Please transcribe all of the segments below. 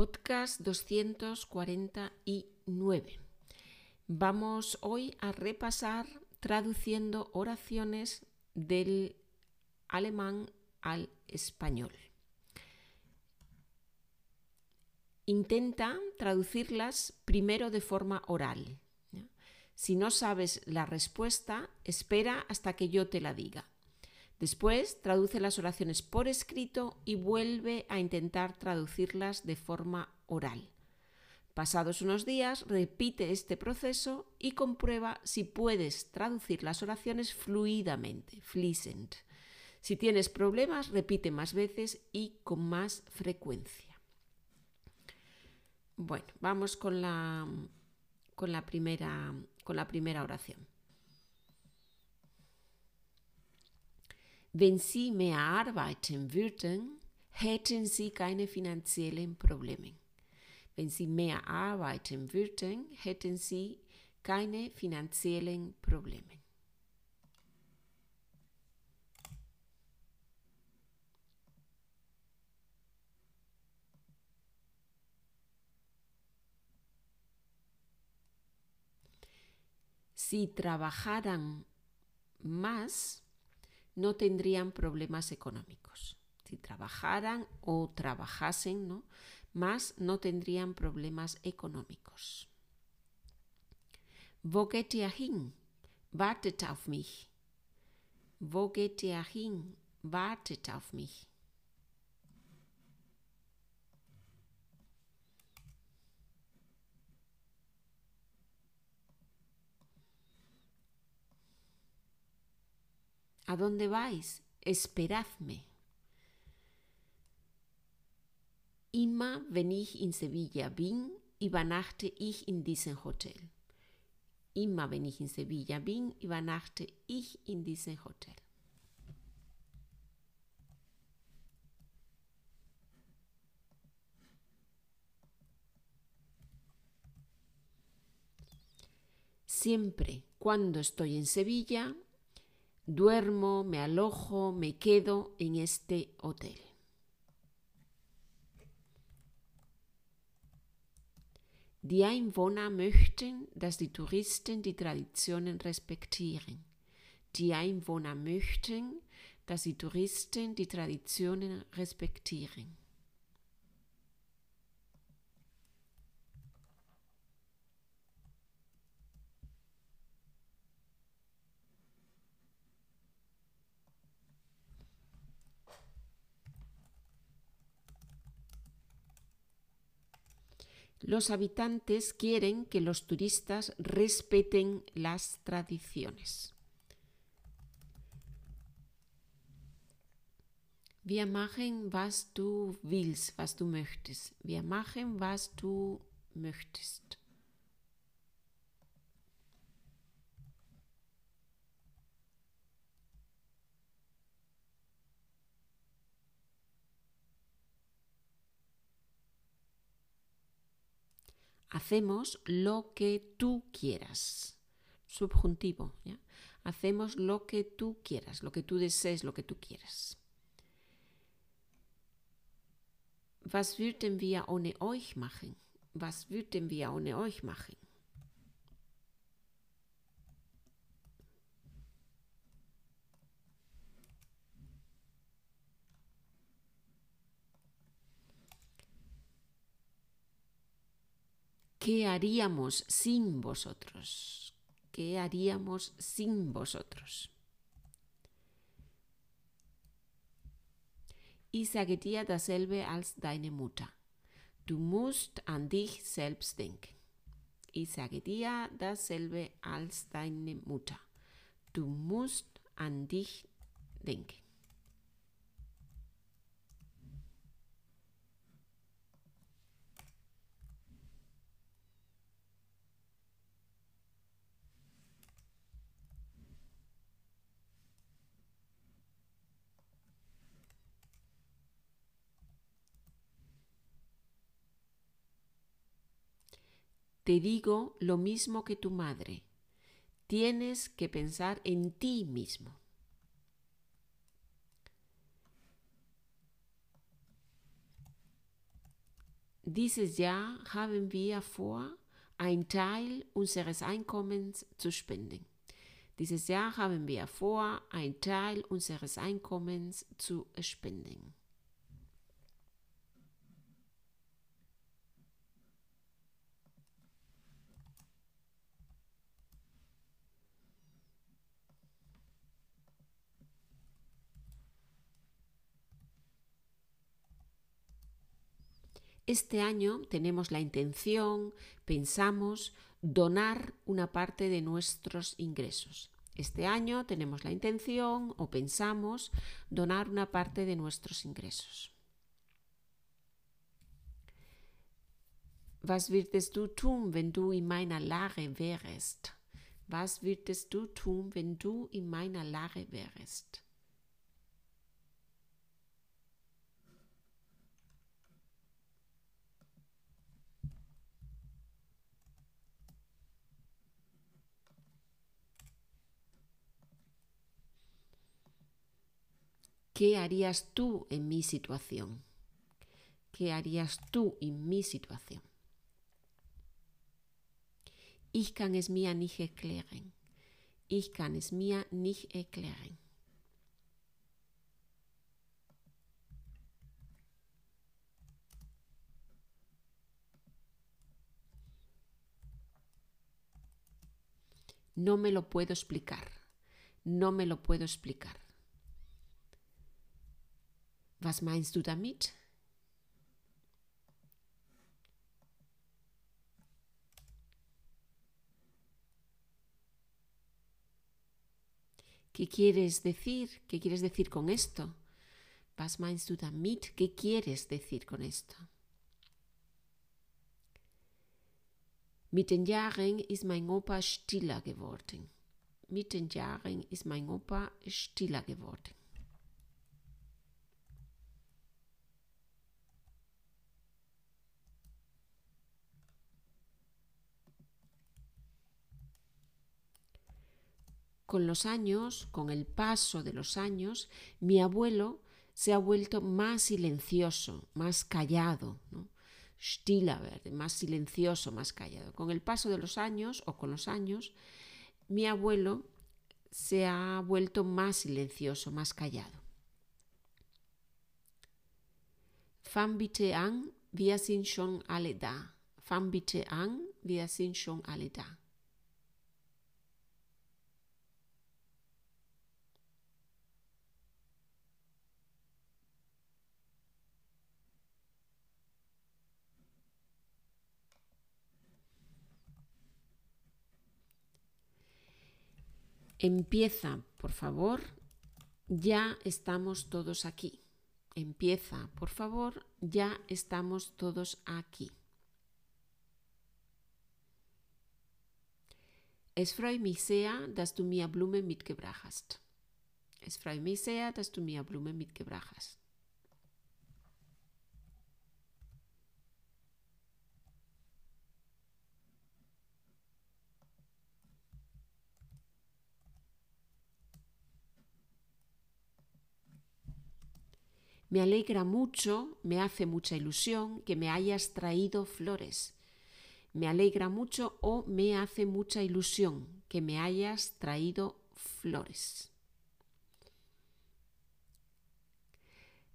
Podcast 249. Vamos hoy a repasar traduciendo oraciones del alemán al español. Intenta traducirlas primero de forma oral. Si no sabes la respuesta, espera hasta que yo te la diga. Después, traduce las oraciones por escrito y vuelve a intentar traducirlas de forma oral. Pasados unos días, repite este proceso y comprueba si puedes traducir las oraciones fluidamente, fließend. Si tienes problemas, repite más veces y con más frecuencia. Bueno, vamos con la, con la, primera, con la primera oración. Wenn Sie mehr arbeiten würden, hätten Sie keine finanziellen Probleme. Wenn Sie mehr arbeiten würden, hätten Sie keine finanziellen Probleme. Si trabajaran más, no tendrían problemas económicos. Si trabajaran o trabajasen, ¿no? más no tendrían problemas económicos. Wo geht ihr hin? Wartet auf mich. Wo geht ihr hin? Wartet auf mich. ¿A dónde vais? Esperadme. Immer wenn ich in Sevilla bin, übernachte ich in diesem Hotel. Immer wenn ich in Sevilla bin, übernachte ich in diesem Hotel. Siempre cuando estoy en Sevilla, duermo, me alojo, me quedo en este hotel. Die Einwohner möchten, dass die Touristen die Traditionen respektieren. Die Einwohner möchten, dass die Touristen die Traditionen respektieren. Los habitantes quieren que los turistas respeten las tradiciones. Wir machen, was du willst, was du möchtest. Wir machen, was du möchtest. Hacemos lo que tú quieras. Subjuntivo. Hacemos lo que tú quieras, lo que tú desees, lo que tú quieras. Was würden wir ohne euch machen? Was würden wir ohne euch machen? ¿Qué haríamos sin vosotros? ¿Qué haríamos sin vosotros? Ich sage dir dasselbe als deine Mutter. Du musst an dich selbst denken. Ich sage dir dasselbe als deine Mutter. Du musst an dich denken. Te digo lo mismo que tu madre. Tienes que pensar en ti mismo. Dieses Jahr haben wir vor, ein Teil unseres Einkommens zu spenden. Dieses Jahr haben wir vor, ein Teil unseres Einkommens zu spenden. Este año tenemos la intención, pensamos, donar una parte de nuestros ingresos. Este año tenemos la intención o pensamos donar una parte de nuestros ingresos. Was würdest du tun, wenn du in meiner Lage wärst? Was würdest du wenn du in meiner Lage wärst? ¿Qué harías tú en mi situación? ¿Qué harías tú en mi situación? Ich kann es mir nicht erklären. Ich kann es mir nicht erklären. No me lo puedo explicar. No me lo puedo explicar. Was meinst du damit? ¿Qué quieres decir? ¿Qué quieres decir con esto? Was meinst du damit? ¿Qué quieres decir con esto? Mit den Jahren ist mein Opa stiller geworden. Mit den Jahren ist mein Opa stiller geworden. Con los años, con el paso de los años, mi abuelo se ha vuelto más silencioso, más callado, ¿no? Stiller, más silencioso, más callado. Con el paso de los años o con los años, mi abuelo se ha vuelto más silencioso, más callado. Fang bitte an, wir sind schon alle da. Fang bitte an, wir sind schon alle da. Empieza, por favor. Ya estamos todos aquí. Empieza, por favor. Ya estamos todos aquí. Es freut mich sehr, dass du mir Blumen mitgebracht hast. Es freut mich sehr, dass du mir Blumen mitgebracht hast. Me alegra mucho, me hace mucha ilusión que me hayas traído flores. Me alegra mucho o me hace mucha ilusión que me hayas traído flores.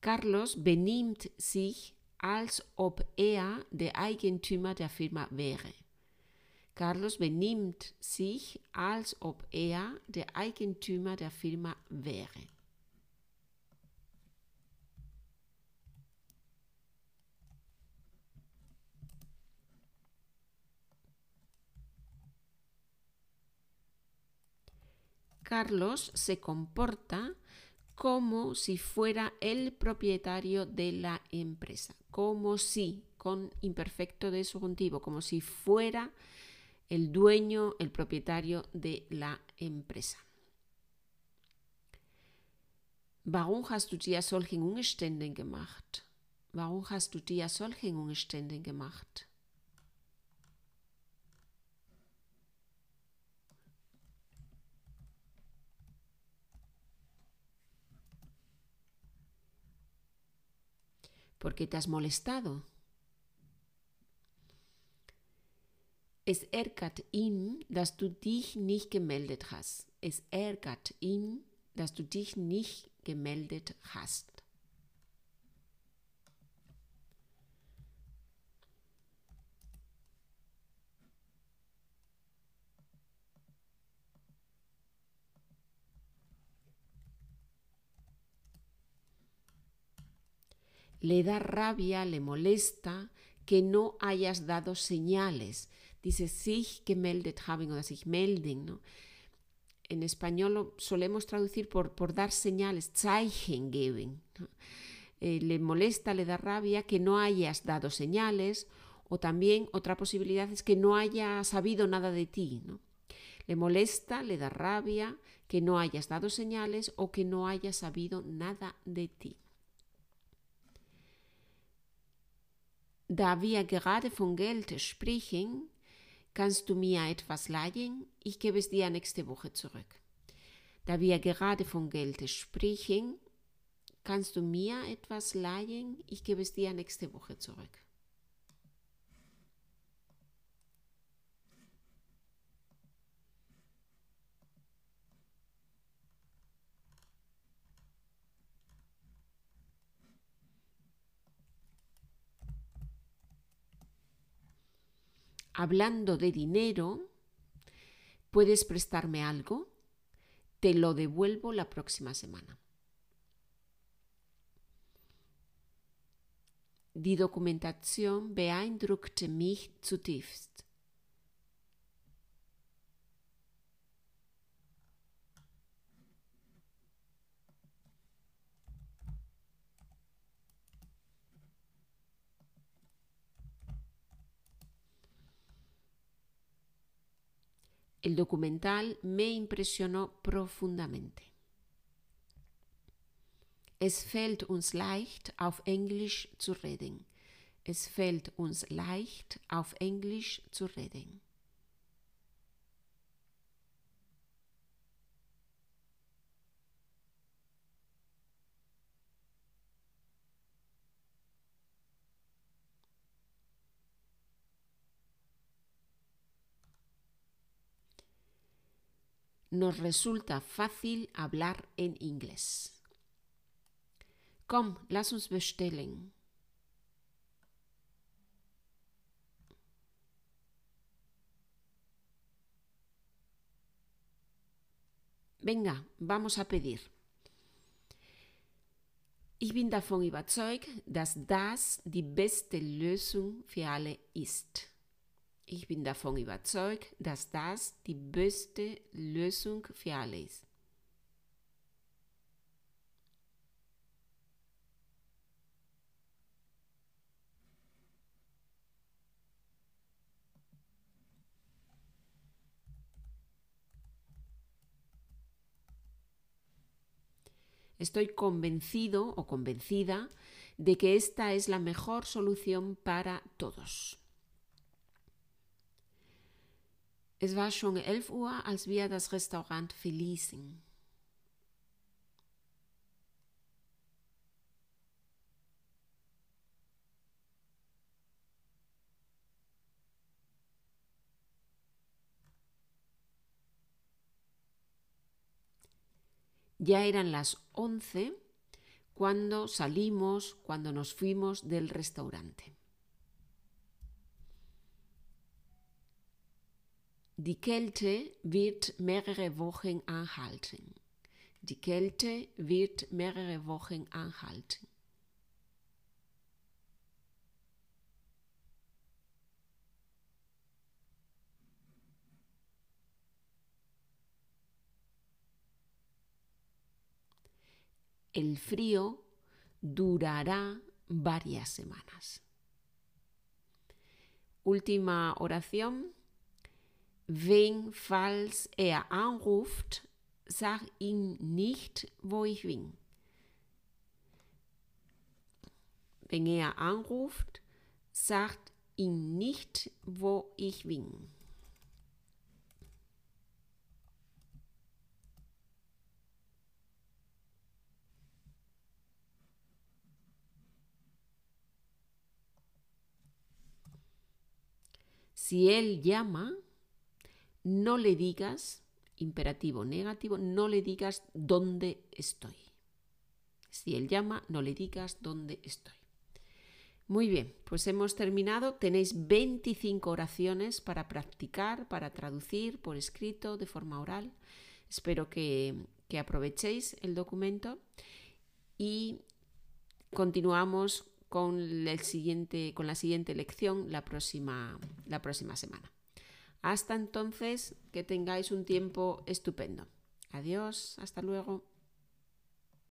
Carlos benimmt sich, als ob er der Eigentümer der Firma wäre. Carlos benimmt sich, als ob er der Eigentümer der Firma wäre. Carlos se comporta como si fuera el propietario de la empresa, como si, con imperfecto de subjuntivo, como si fuera el dueño, el propietario de la empresa. Warum hast du dir solche Umstände gemacht? Warum hast du dir solche Umstände gemacht? porque te has molestado. Es ärgert ihn, dass du dich nicht gemeldet hast. Es ärgert ihn, dass du dich nicht gemeldet hast. Le da rabia, le molesta que no hayas dado señales. Dice sich gemeldet haben oder sich melden. ¿no? En español lo solemos traducir por, por dar señales, Zeichen geben. Eh, le molesta, le da rabia que no hayas dado señales o también otra posibilidad es que no haya sabido nada de ti. ¿no? Le molesta, le da rabia que no hayas dado señales o que no hayas sabido nada de ti. Da wir gerade von Geld sprechen, kannst du mir etwas leihen? Ich gebe es dir nächste Woche zurück. Da wir gerade von Geld sprechen, kannst du mir etwas leihen? Ich gebe es dir nächste Woche zurück. Hablando de dinero, ¿puedes prestarme algo? Te lo devuelvo la próxima semana. Die Dokumentation beeindruckte mich zutiefst. El documental me impresionó profundamente. Es fällt uns leicht, auf Englisch zu reden. Es fällt uns leicht, auf Englisch zu reden. Nos resulta fácil hablar en inglés. Komm, lass uns bestellen. Venga, vamos a pedir. Ich bin davon überzeugt, dass das die beste Lösung für alle ist. Ich bin davon überzeugt, dass das die beste Lösung für alle ist. Estoy convencido o convencida de que esta es la mejor solución para todos. Es war schon 11 Uhr, als wir das Restaurant verließen. Ya eran las 11 cuando salimos, cuando nos fuimos del restaurante. Die Kälte wird mehrere Wochen anhalten. Die Kälte wird mehrere Wochen anhalten. El frío durará varias semanas. Última oración. Wen, falls er anruft, sag ihm nicht, wo ich bin. Wenn er anruft, sagt ihm nicht, wo ich bin. Si él llama, no le digas, imperativo negativo, no le digas dónde estoy. Si él llama, no le digas dónde estoy. Muy bien, pues hemos terminado. Tenéis 25 oraciones para practicar, para traducir por escrito, de forma oral. Espero que, aprovechéis el documento y continuamos con, siguiente, con la siguiente lección la próxima, la próxima semana. Hasta entonces, que tengáis un tiempo estupendo. Adiós, hasta luego.